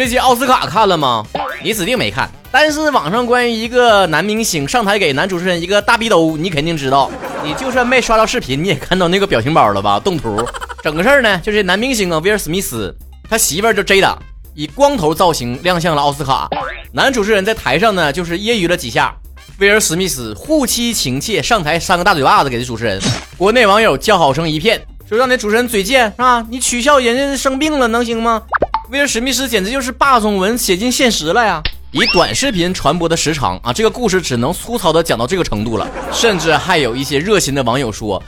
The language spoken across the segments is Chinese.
这届奥斯卡看了吗？你指定没看。但是网上关于一个男明星上台给男主持人一个大逼兜，你肯定知道。你就算没刷到视频，你也看到那个表情包了吧？动图。整个事儿呢，就是男明星啊，威尔史密斯，他媳妇儿就 Jada，以光头造型亮相了奥斯卡。男主持人在台上呢，就是揶揄了几下。威尔史密斯护妻情切，上台扇个大嘴巴子给这主持人。国内网友叫好声一片，说让那主持人嘴贱是吧？你取笑人家生病了能行吗？威尔史密斯简直就是霸总文写进现实了呀！以短视频传播的时长啊，这个故事只能粗糙的讲到这个程度了。甚至还有一些热心的网友说，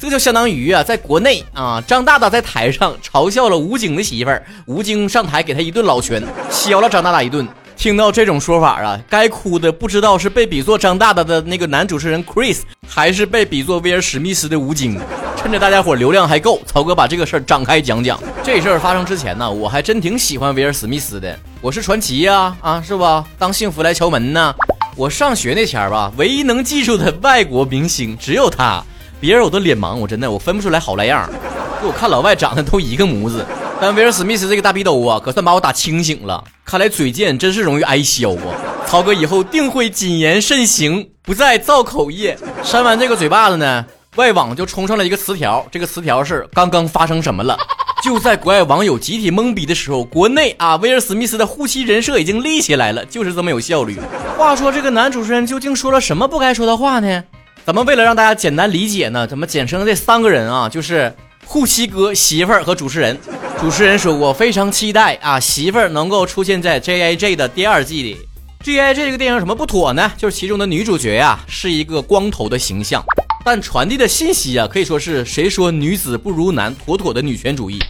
这就相当于啊，在国内啊，张大大在台上嘲笑了吴京的媳妇儿，吴京上台给他一顿老拳，削了张大大一顿。听到这种说法啊，该哭的不知道是被比作张大大的那个男主持人 Chris，还是被比作威尔史密斯的吴京。趁着大家伙流量还够，曹哥把这个事儿展开讲讲。这事儿发生之前呢，我还真挺喜欢威尔史密斯的。我是传奇呀，啊是吧？当幸福来敲门呢。我上学那前儿吧，唯一能记住的外国明星只有他，别人我都脸盲，我真的我分不出来好赖样。给我看老外长得都一个模子。但威尔史密斯这个大逼兜啊，可算把我打清醒了。看来嘴贱真是容易挨削啊！曹哥以后定会谨言慎行，不再造口业。扇完这个嘴巴子呢，外网就冲上了一个词条，这个词条是刚刚发生什么了？就在国外网友集体懵逼的时候，国内啊，威尔史密斯的护妻人设已经立起来了，就是这么有效率。话说这个男主持人究竟说了什么不该说的话呢？咱们为了让大家简单理解呢，咱们简称这三个人啊，就是护妻哥、媳妇儿和主持人。主持人说：“我非常期待啊，媳妇儿能够出现在 J I J 的第二季里。J I J 这个电影有什么不妥呢？就是其中的女主角呀，是一个光头的形象，但传递的信息啊，可以说是谁说女子不如男，妥妥的女权主义。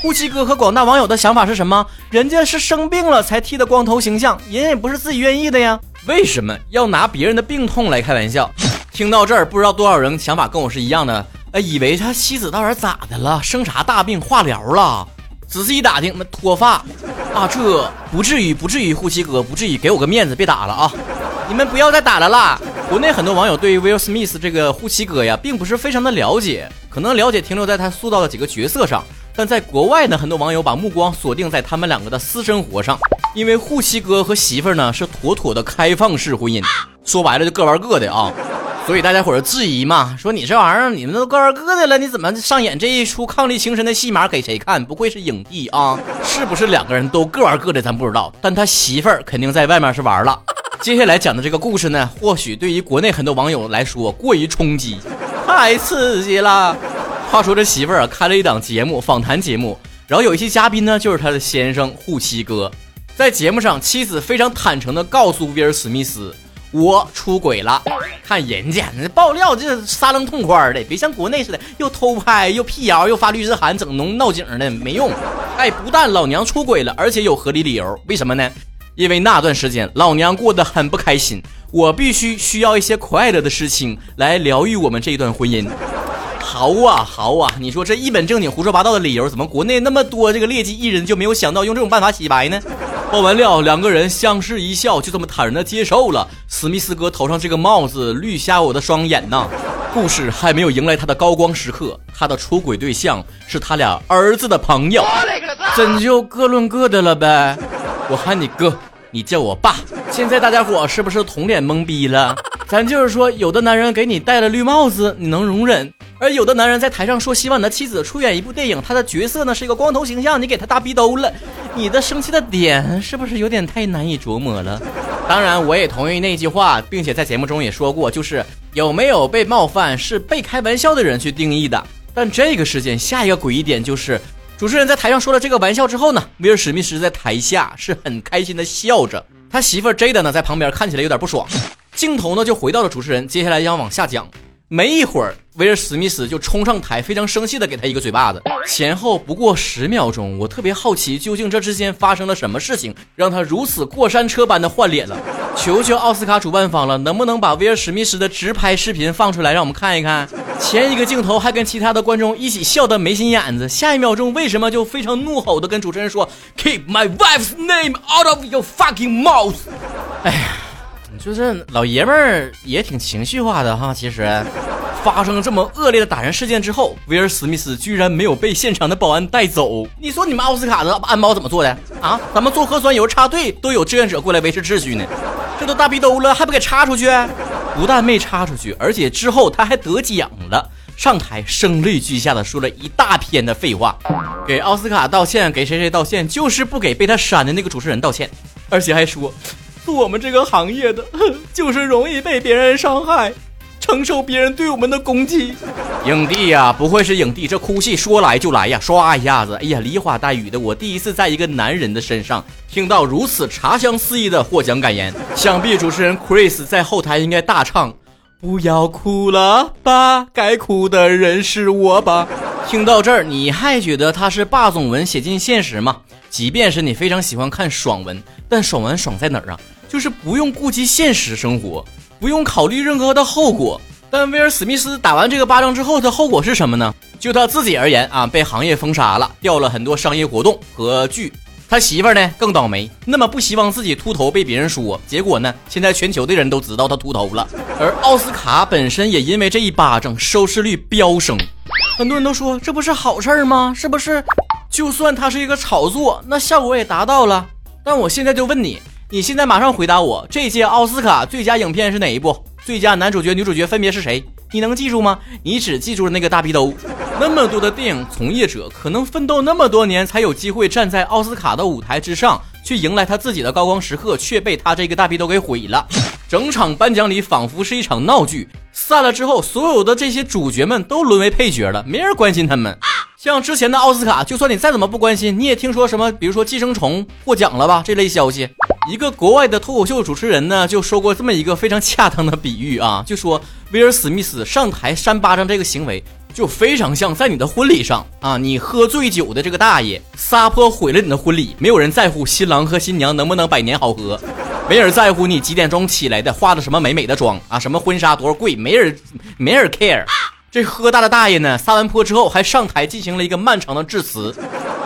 呼七哥和广大网友的想法是什么？人家是生病了才剃的光头形象，人也不是自己愿意的呀，为什么要拿别人的病痛来开玩笑？听到这儿，不知道多少人想法跟我是一样的。”哎，以为他妻子到底咋的了？生啥大病？化疗了？仔细一打听，那脱发啊！这不至于，不至于，护妻哥不至于，给我个面子，别打了啊！你们不要再打了啦！国内很多网友对于威尔史密斯这个护妻哥呀，并不是非常的了解，可能了解停留在他塑造的几个角色上，但在国外呢，很多网友把目光锁定在他们两个的私生活上，因为护妻哥和媳妇儿呢是妥妥的开放式婚姻，说白了就各玩各的啊。所以大家伙儿质疑嘛，说你这玩意儿，你们都各玩各的了，你怎么上演这一出伉俪情深的戏码给谁看？不愧是影帝啊！是不是两个人都各玩各的，咱不知道。但他媳妇儿肯定在外面是玩了。接下来讲的这个故事呢，或许对于国内很多网友来说过于冲击，太刺激了。话说这媳妇儿啊，开了一档节目，访谈节目，然后有一些嘉宾呢，就是他的先生护妻哥，在节目上，妻子非常坦诚的告诉威尔史密斯。我出轨了，看人家那爆料，这撒楞痛快的，别像国内似的，又偷拍，又辟谣，又发律师函，整弄闹警的，没用。哎，不但老娘出轨了，而且有合理理由。为什么呢？因为那段时间老娘过得很不开心，我必须需要一些快乐的事情来疗愈我们这一段婚姻。好啊，好啊，你说这一本正经胡说八道的理由，怎么国内那么多这个劣迹艺人就没有想到用这种办法洗白呢？爆完料，两个人相视一笑，就这么坦然的接受了。史密斯哥头上这个帽子绿瞎我的双眼呐！故事还没有迎来他的高光时刻，他的出轨对象是他俩儿子的朋友，怎就各论各的了呗。我喊你哥，你叫我爸。现在大家伙是不是同脸懵逼了？咱就是说，有的男人给你戴了绿帽子，你能容忍；而有的男人在台上说希望你的妻子出演一部电影，他的角色呢是一个光头形象，你给他大逼兜了。你的生气的点是不是有点太难以琢磨了？当然，我也同意那句话，并且在节目中也说过，就是有没有被冒犯是被开玩笑的人去定义的。但这个事件下一个诡异点就是，主持人在台上说了这个玩笑之后呢，威尔史密斯在台下是很开心的笑着，他媳妇 Jada 呢在旁边看起来有点不爽。镜头呢就回到了主持人，接下来要往下讲。没一会儿，威尔史密斯就冲上台，非常生气的给他一个嘴巴子。前后不过十秒钟，我特别好奇，究竟这之间发生了什么事情，让他如此过山车般的换脸了？求求奥斯卡主办方了，能不能把威尔史密斯的直拍视频放出来，让我们看一看？前一个镜头还跟其他的观众一起笑得没心眼子，下一秒钟为什么就非常怒吼的跟主持人说：“Keep my wife's name out of your fucking mouth！” 哎呀。就是老爷们儿也挺情绪化的哈，其实，发生了这么恶劣的打人事件之后，威尔史密斯居然没有被现场的保安带走。你说你们奥斯卡的安保怎么做的啊？咱们做核酸有人插队都有志愿者过来维持秩序呢，这都大逼兜了还不给插出去？不但没插出去，而且之后他还得奖了，上台声泪俱下的说了一大篇的废话，给奥斯卡道歉，给谁谁道歉，就是不给被他删的那个主持人道歉，而且还说，做我们这个行业的就是容易被别人伤害。承受别人对我们的攻击，影帝呀，不会是影帝，这哭戏说来就来呀，唰一下子，哎呀，梨花带雨的，我第一次在一个男人的身上听到如此茶香四溢的获奖感言，想必主持人 Chris 在后台应该大唱：“不要哭了吧，该哭的人是我吧。”听到这儿，你还觉得他是霸总文写进现实吗？即便是你非常喜欢看爽文，但爽文爽在哪儿啊？就是不用顾及现实生活。不用考虑任何的后果，但威尔史密斯打完这个巴掌之后的后果是什么呢？就他自己而言啊，被行业封杀了，掉了很多商业活动和剧。他媳妇儿呢更倒霉，那么不希望自己秃头被别人说，结果呢，现在全球的人都知道他秃头了。而奥斯卡本身也因为这一巴掌收视率飙升，很多人都说这不是好事儿吗？是不是？就算它是一个炒作，那效果也达到了。但我现在就问你。你现在马上回答我，这届奥斯卡最佳影片是哪一部？最佳男主角、女主角分别是谁？你能记住吗？你只记住了那个大逼兜。那么多的电影从业者，可能奋斗那么多年，才有机会站在奥斯卡的舞台之上，去迎来他自己的高光时刻，却被他这个大逼兜给毁了。整场颁奖礼仿佛是一场闹剧，散了之后，所有的这些主角们都沦为配角了，没人关心他们。像之前的奥斯卡，就算你再怎么不关心，你也听说什么，比如说《寄生虫》获奖了吧？这类消息。一个国外的脱口秀主持人呢，就说过这么一个非常恰当的比喻啊，就说威尔史密斯上台扇巴掌这个行为，就非常像在你的婚礼上啊，你喝醉酒的这个大爷撒泼毁了你的婚礼，没有人在乎新郎和新娘能不能百年好合，没人在乎你几点钟起来的，化的什么美美的妆啊，什么婚纱多少贵，没人没人 care。这喝大的大爷呢，撒完泼之后还上台进行了一个漫长的致辞，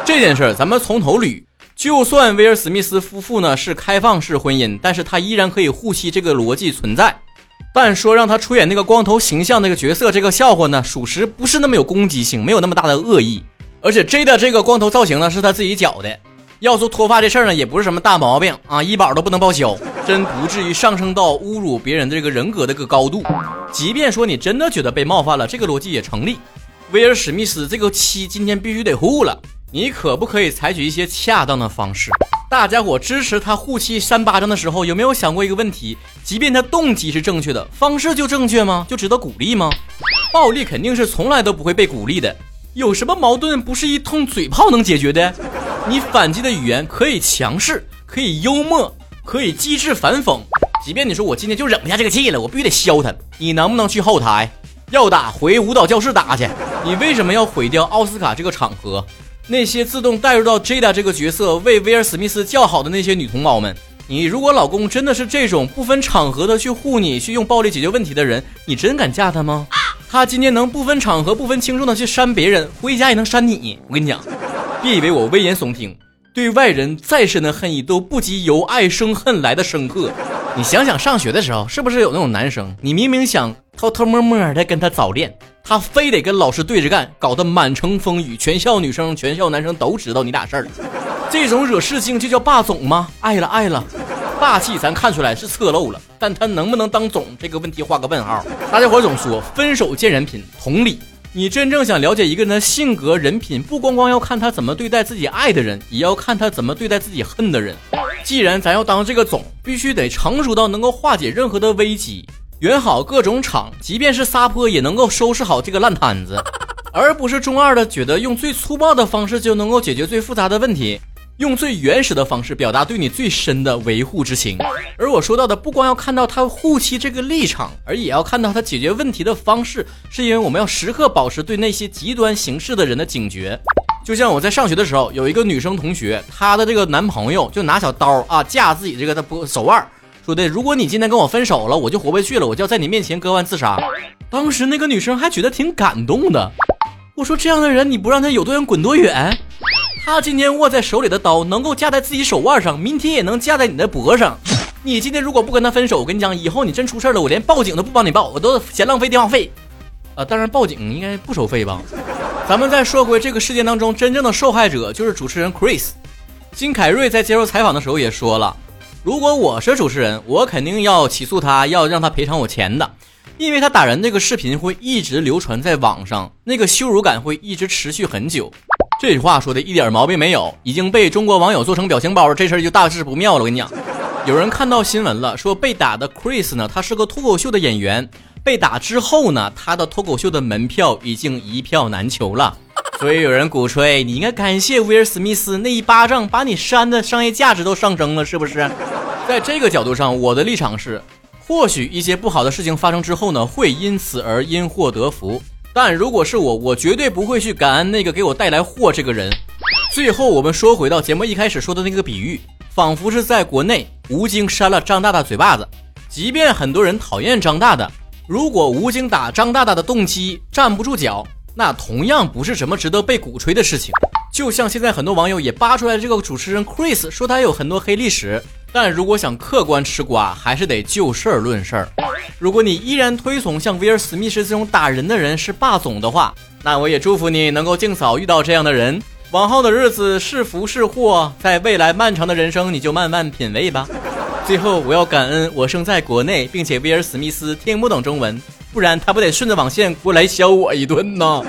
这件事儿咱们从头捋。就算威尔史密斯夫妇呢是开放式婚姻，但是他依然可以护妻这个逻辑存在。但说让他出演那个光头形象那个角色，这个笑话呢，属实不是那么有攻击性，没有那么大的恶意。而且 J 的这个光头造型呢，是他自己绞的。要说脱发这事儿呢，也不是什么大毛病啊，医保都不能报销，真不至于上升到侮辱别人的这个人格的个高度。即便说你真的觉得被冒犯了，这个逻辑也成立。威尔史密斯这个妻今天必须得护了。你可不可以采取一些恰当的方式？大家伙支持他护妻扇巴掌的时候，有没有想过一个问题？即便他动机是正确的，方式就正确吗？就值得鼓励吗？暴力肯定是从来都不会被鼓励的。有什么矛盾不是一通嘴炮能解决的？你反击的语言可以强势，可以幽默，可以机智反讽。即便你说我今天就忍不下这个气了，我必须得削他。你能不能去后台？要打回舞蹈教室打去。你为什么要毁掉奥斯卡这个场合？那些自动带入到 Jada 这个角色为威尔史密斯叫好的那些女同胞们，你如果老公真的是这种不分场合的去护你，去用暴力解决问题的人，你真敢嫁他吗？他今天能不分场合、不分轻重的去扇别人，回家也能扇你。我跟你讲，别以为我危言耸听，对外人再深的恨意都不及由爱生恨来的深刻。你想想，上学的时候是不是有那种男生，你明明想偷偷摸摸的跟他早恋？他非得跟老师对着干，搞得满城风雨，全校女生、全校男生都知道你俩事儿。这种惹事情就叫霸总吗？爱了爱了，霸气咱看出来是侧漏了，但他能不能当总这个问题画个问号。大家伙总说分手见人品，同理，你真正想了解一个人的性格人品，不光光要看他怎么对待自己爱的人，也要看他怎么对待自己恨的人。既然咱要当这个总，必须得成熟到能够化解任何的危机。圆好各种场，即便是撒泼也能够收拾好这个烂摊子，而不是中二的觉得用最粗暴的方式就能够解决最复杂的问题，用最原始的方式表达对你最深的维护之情。而我说到的，不光要看到他护妻这个立场，而也要看到他解决问题的方式，是因为我们要时刻保持对那些极端形式的人的警觉。就像我在上学的时候，有一个女生同学，她的这个男朋友就拿小刀啊架自己这个的不手腕。说的，如果你今天跟我分手了，我就活不下去了，我就要在你面前割腕自杀。当时那个女生还觉得挺感动的。我说这样的人，你不让他有多远滚多远。他今天握在手里的刀能够架在自己手腕上，明天也能架在你的脖上。你今天如果不跟他分手，我跟你讲，以后你真出事了，我连报警都不帮你报，我都嫌浪费电话费。啊，当然报警应该不收费吧？咱们再说回这个事件当中真正的受害者，就是主持人 Chris。金凯瑞在接受采访的时候也说了，如果我是主持人，我肯定要起诉他，要让他赔偿我钱的。因为他打人那个视频会一直流传在网上，那个羞辱感会一直持续很久。这句话说的一点毛病没有，已经被中国网友做成表情包了，这事儿就大事不妙了。我跟你讲，有人看到新闻了，说被打的 Chris 呢，他是个脱口秀的演员，被打之后呢，他的脱口秀的门票已经一票难求了。所以有人鼓吹，你应该感谢威尔史密斯那一巴掌，把你删的商业价值都上升了，是不是？在这个角度上，我的立场是。或许一些不好的事情发生之后呢，会因此而因祸得福。但如果是我，我绝对不会去感恩那个给我带来祸这个人。最后，我们说回到节目一开始说的那个比喻，仿佛是在国内吴京扇了张大大嘴巴子。即便很多人讨厌张大大，如果吴京打张大大的动机站不住脚，那同样不是什么值得被鼓吹的事情。就像现在很多网友也扒出来这个主持人 Chris 说他有很多黑历史。但如果想客观吃瓜，还是得就事儿论事儿。如果你依然推崇像威尔史密斯这种打人的人是霸总的话，那我也祝福你能够尽早遇到这样的人。往后的日子是福是祸，在未来漫长的人生，你就慢慢品味吧。最后，我要感恩我生在国内，并且威尔史密斯听不懂中文，不然他不得顺着网线过来削我一顿呢。